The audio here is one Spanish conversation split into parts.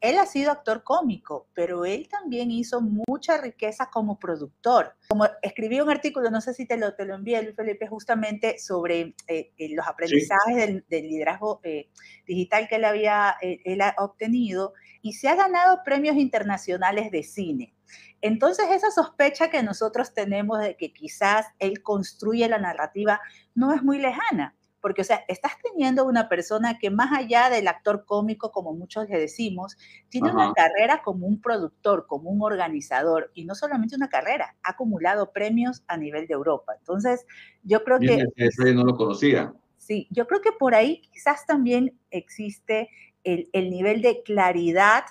él ha sido actor cómico, pero él también hizo mucha riqueza como productor. Como escribí un artículo, no sé si te lo, te lo envié, Luis Felipe, justamente sobre eh, eh, los aprendizajes del, liderazgo digital que él había él ha obtenido y se ha ganado premios internacionales de cine. Entonces, esa sospecha que nosotros tenemos de que quizás él construye la narrativa no es muy lejana porque, o sea, estás teniendo una persona que más allá del actor cómico, como muchos le decimos, tiene una carrera como un productor, como un organizador, y no solamente una carrera, ha acumulado premios a nivel de Europa. Entonces, yo creo que... Eso no lo conocía. Sí, yo creo que por ahí quizás también existe el, el nivel de claridad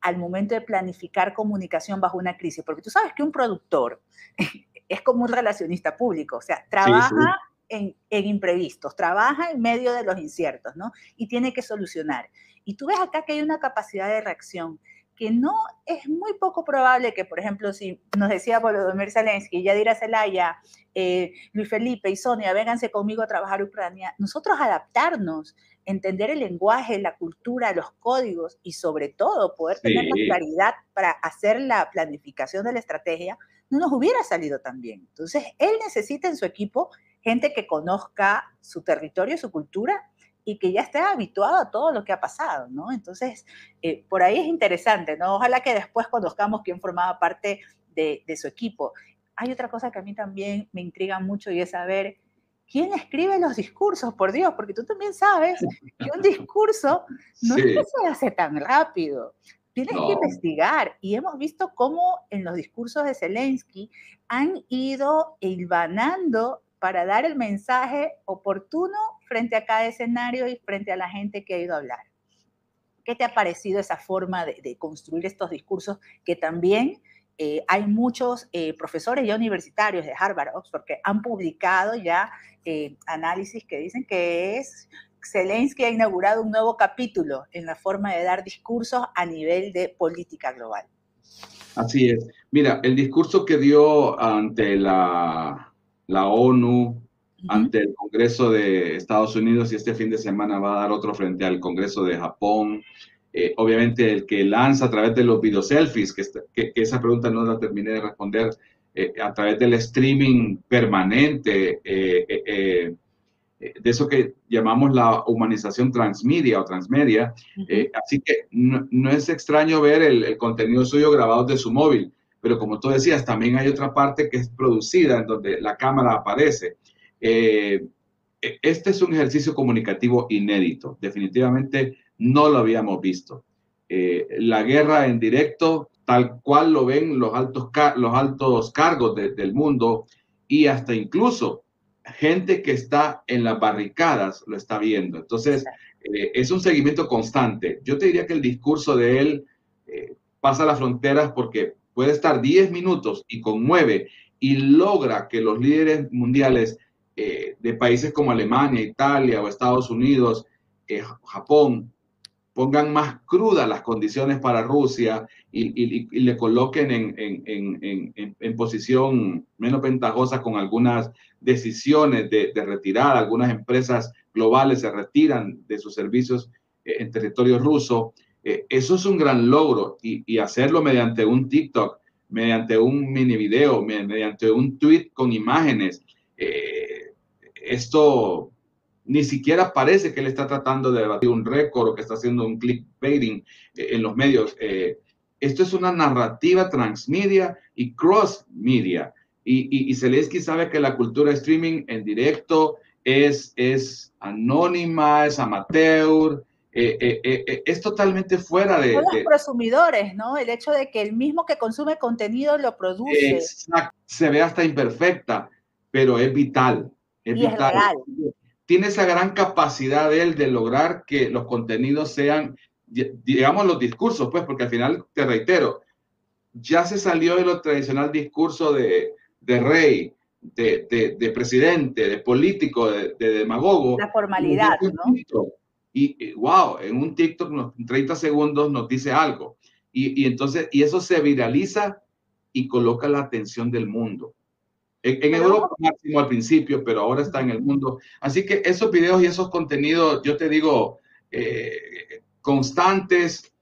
al momento de planificar comunicación bajo una crisis, porque tú sabes que un productor es como un relacionista público, o sea, trabaja en, imprevistos, trabaja en medio de los inciertos, ¿no? Y tiene que solucionar. Y tú ves acá que hay una capacidad de reacción que no es muy poco probable que, por ejemplo, si nos decía Volodymyr Zelensky, Yadira Zelaya, eh, Luis Felipe y Sonia, vénganse conmigo a trabajar Ucrania, nosotros adaptarnos, entender el lenguaje, la cultura, los códigos y sobre todo poder tener la claridad para hacer la planificación de la estrategia, no nos hubiera salido tan bien. Entonces, él necesita en su equipo gente que conozca su territorio, su cultura y que ya esté habituado a todo lo que ha pasado, ¿no? Entonces, eh, por ahí es interesante, ¿no? Ojalá que después conozcamos quién formaba parte de, su equipo. Hay otra cosa que a mí también me intriga mucho y es saber quién escribe los discursos, por Dios, porque tú también sabes que un discurso no que se hace tan rápido. Tienes que investigar y hemos visto cómo en los discursos de Zelensky han ido hilvanando para dar el mensaje oportuno frente a cada escenario y frente a la gente que ha ido a hablar. ¿Qué te ha parecido esa forma de, construir estos discursos que también eh, hay muchos eh, profesores ya universitarios de Harvard, Oxford, que han publicado ya eh, análisis que dicen que es Zelensky ha inaugurado un nuevo capítulo en la forma de dar discursos a nivel de política global. Así es. Mira, el discurso que dio ante la la ONU, ante el Congreso de Estados Unidos y este fin de semana va a dar otro frente al Congreso de Japón. Eh, obviamente el que lanza a través de los video selfies, que, que, esa pregunta no la terminé de responder, eh, a través del streaming permanente, eh, de eso que llamamos la humanización transmedia o transmedia. así que no, es extraño ver el, el contenido suyo grabado de su móvil pero como tú decías, también hay otra parte que es producida en donde la cámara aparece. Eh, e, este es un ejercicio comunicativo inédito, definitivamente no lo habíamos visto. Eh, la guerra en directo, tal cual lo ven los altos, los altos cargos del mundo y hasta incluso gente que está en las barricadas lo está viendo. Entonces, eh, es un seguimiento constante. Yo te diría que el discurso de él pasa las fronteras porque puede estar 10 minutos y conmueve y logra que los líderes mundiales eh, de países como Alemania, Italia o Estados Unidos, eh, Japón, pongan más crudas las condiciones para Rusia y, le coloquen en, posición menos ventajosa con algunas decisiones de, de, retirada. Algunas empresas globales se retiran de sus servicios eh, en territorio ruso. Eh, eso es un gran logro y, hacerlo mediante un TikTok, mediante un mini video, mediante un tweet con imágenes. Eh, esto ni siquiera parece que él está tratando de debatir un récord o que está haciendo un clickbaiting eh, en los medios. esto es una narrativa transmedia y cross media. Y, y, Zelensky sabe que la cultura streaming en directo es, es anónima, es amateur, eh, eh, eh, es totalmente fuera de... Son los presumidores, ¿no? El hecho de que el mismo que consume contenido lo produce. Exacto. Se ve hasta imperfecta, pero es vital. Es vital. Tiene esa gran capacidad de él de lograr que los contenidos sean digamos los discursos, pues, porque al final, te reitero, ya se salió de lo tradicional discurso de, de rey, de, de, presidente, de político, de, demagogo. La formalidad, ¿no? Y, wow, en un TikTok en 30 segundos nos dice algo. Y, y, entonces, y eso se viraliza y coloca la atención del mundo. En, Europa máximo al principio, pero ahora está en el mundo. Así que esos videos y esos contenidos, yo te digo, eh, constantes,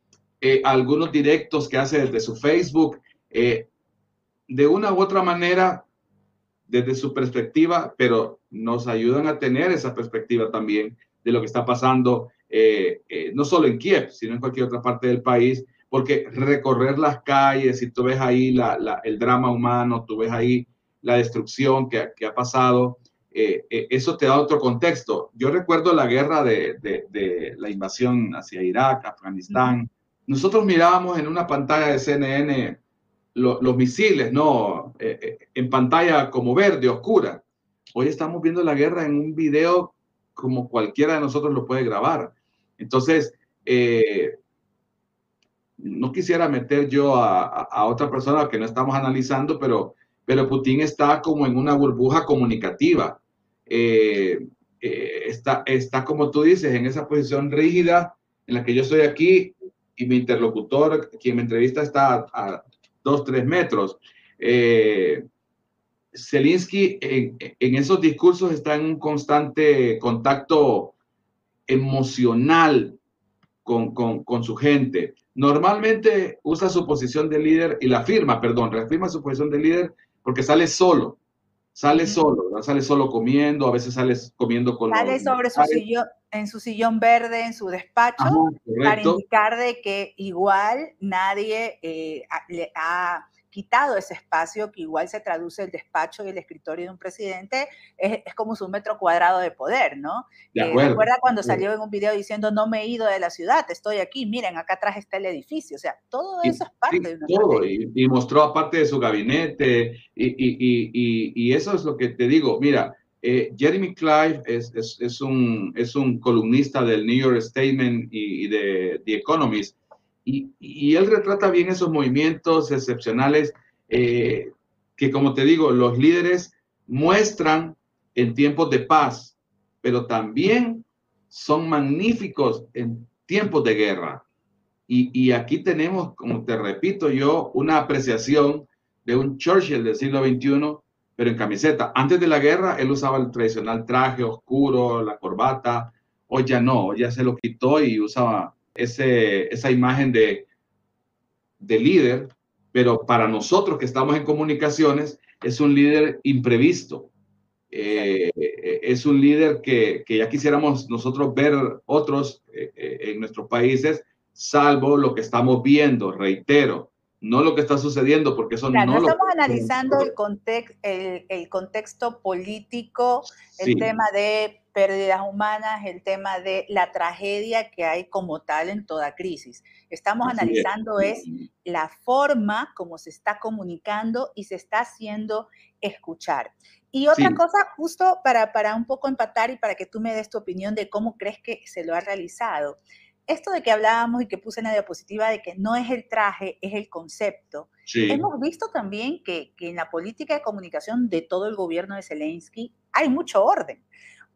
eh, algunos directos que hace desde su Facebook, eh, de una u otra manera, desde su perspectiva, pero nos ayudan a tener esa perspectiva también de lo que está pasando, no solo en Kiev, sino en cualquier otra parte del país, porque recorrer las calles, si tú ves ahí la, el drama humano, tú ves ahí la destrucción que, que ha pasado, eh, eh, eso te da otro contexto. Yo recuerdo la guerra de, de, la invasión hacia Irak, Afganistán. Nosotros mirábamos en una pantalla de CNN los misiles, ¿no? Eh, en pantalla como verde, oscura. Hoy estamos viendo la guerra en un video como cualquiera de nosotros lo puede grabar. Entonces, no quisiera meter yo a, a, otra persona que no estamos analizando, pero pero Putin está como en una burbuja comunicativa. Eh, eh, está, está, como tú dices, en esa posición rígida en la que yo estoy aquí y mi interlocutor, quien me entrevista, está a, dos, tres metros. Eh, Zelensky en, en, esos discursos está en un constante contacto emocional con, con, con, su gente. Normalmente usa su posición de líder y la firma, perdón, reafirma su posición de líder porque sale solo, sale solo, sale solo comiendo, a veces sale comiendo con Sale sobre su sillón, en su sillón verde, en su despacho, para indicar de que igual nadie eh, le ha quitado ese espacio que igual se traduce el despacho y el escritorio de un presidente, es, como su metro cuadrado de poder, ¿no? Eh, recuerda cuando salió en un video diciendo, no me he ido de la ciudad, estoy aquí, miren, acá atrás está el edificio, o sea, todo eso es parte de una... Todo, y, mostró aparte de su gabinete, y, eso es lo que te digo, mira, eh, Jeremy Clive es, es, un, es un columnista del New York Statement y, de The Economist, y, él retrata bien esos movimientos excepcionales eh, que, como te digo, los líderes muestran en tiempos de paz, pero también son magníficos en tiempos de guerra. Y, aquí tenemos, como te repito yo, una apreciación de un Churchill del siglo XXI, pero en camiseta. Antes de la guerra, él usaba el tradicional traje oscuro, la corbata. Hoy ya no, ya se lo quitó y usaba ese, esa imagen de, de líder, pero para nosotros que estamos en comunicaciones, es un líder imprevisto. Eh, es un líder que, que, ya quisiéramos nosotros ver otros eh, eh, en nuestros países, salvo lo que estamos viendo, reitero, no lo que está sucediendo, porque eso no, no estamos analizando el, el, el, contexto político, el tema de pérdidas humanas, el tema de la tragedia que hay como tal en toda crisis. Estamos analizando es. la forma como se está comunicando y se está haciendo escuchar. Y otra cosa, justo para, para un poco empatar y para que tú me des tu opinión de cómo crees que se lo ha realizado. Esto de que hablábamos y que puse en la diapositiva de que no es el traje, es el concepto. Hemos visto también que, que en la política de comunicación de todo el gobierno de Zelensky hay mucho orden.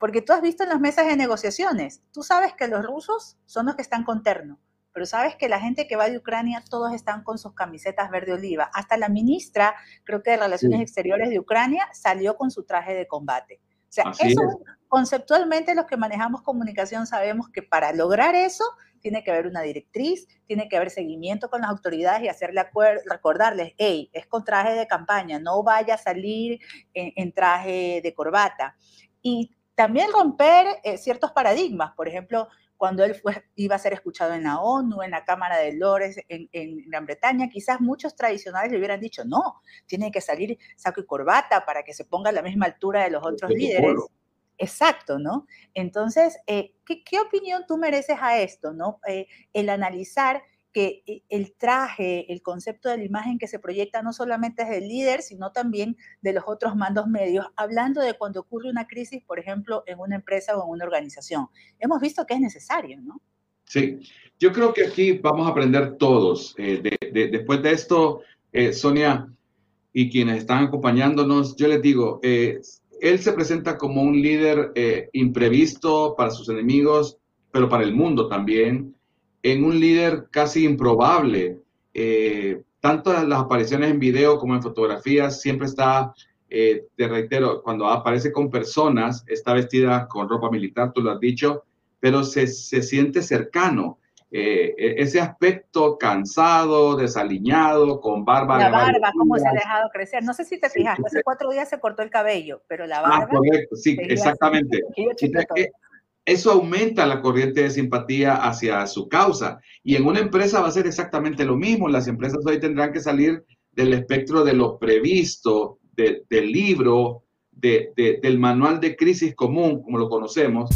Porque tú has visto en las mesas de negociaciones, tú sabes que los rusos son los que están con terno, pero sabes que la gente que va de Ucrania, todos están con sus camisetas verde oliva. Hasta la ministra, creo que de Relaciones Exteriores de Ucrania, salió con su traje de combate. O sea, eso, conceptualmente los que manejamos comunicación sabemos que para lograr eso tiene que haber una directriz, tiene que haber seguimiento con las autoridades y hacerle recordarles, hey, es con traje de campaña, no vaya a salir en, en traje de corbata. Y también romper eh, ciertos paradigmas, por ejemplo, cuando él fue, iba a ser escuchado en la ONU, en la Cámara de Lores, en, Gran Bretaña, quizás muchos tradicionales le hubieran dicho, no, tiene que salir saco y corbata para que se ponga a la misma altura de los otros líderes. Exacto, ¿no? Entonces, eh, ¿qué, ¿qué, opinión tú mereces a esto, ¿no? Eh, el analizar que eh, el traje, el concepto de la imagen que se proyecta no solamente es del líder, sino también de los otros mandos medios, hablando de cuando ocurre una crisis, por ejemplo, en una empresa o en una organización. Hemos visto que es necesario, ¿no? Sí, yo creo que aquí vamos a aprender todos. Eh, después de esto, eh, Sonia y quienes están acompañándonos, yo les digo, eh, él se presenta como un líder imprevisto para sus enemigos, pero para el mundo también, en un líder casi improbable. tanto en las apariciones en video como en fotografías, siempre está te reitero, cuando aparece con personas, está vestida con ropa militar, tú lo has dicho, pero se, se siente cercano. Eh, e, ese aspecto cansado, desaliñado, con barba. La barba, cómo se ha dejado crecer. No sé si te fijaste, hace cuatro días se cortó el cabello, pero la ah, barba. Ah, correcto, sí, exactamente. Eso aumenta la corriente de simpatía hacia su causa. Y en una empresa va a ser exactamente lo mismo. Las empresas hoy tendrán que salir del espectro de lo previsto, del libro, de, del manual de crisis común, como lo conocemos,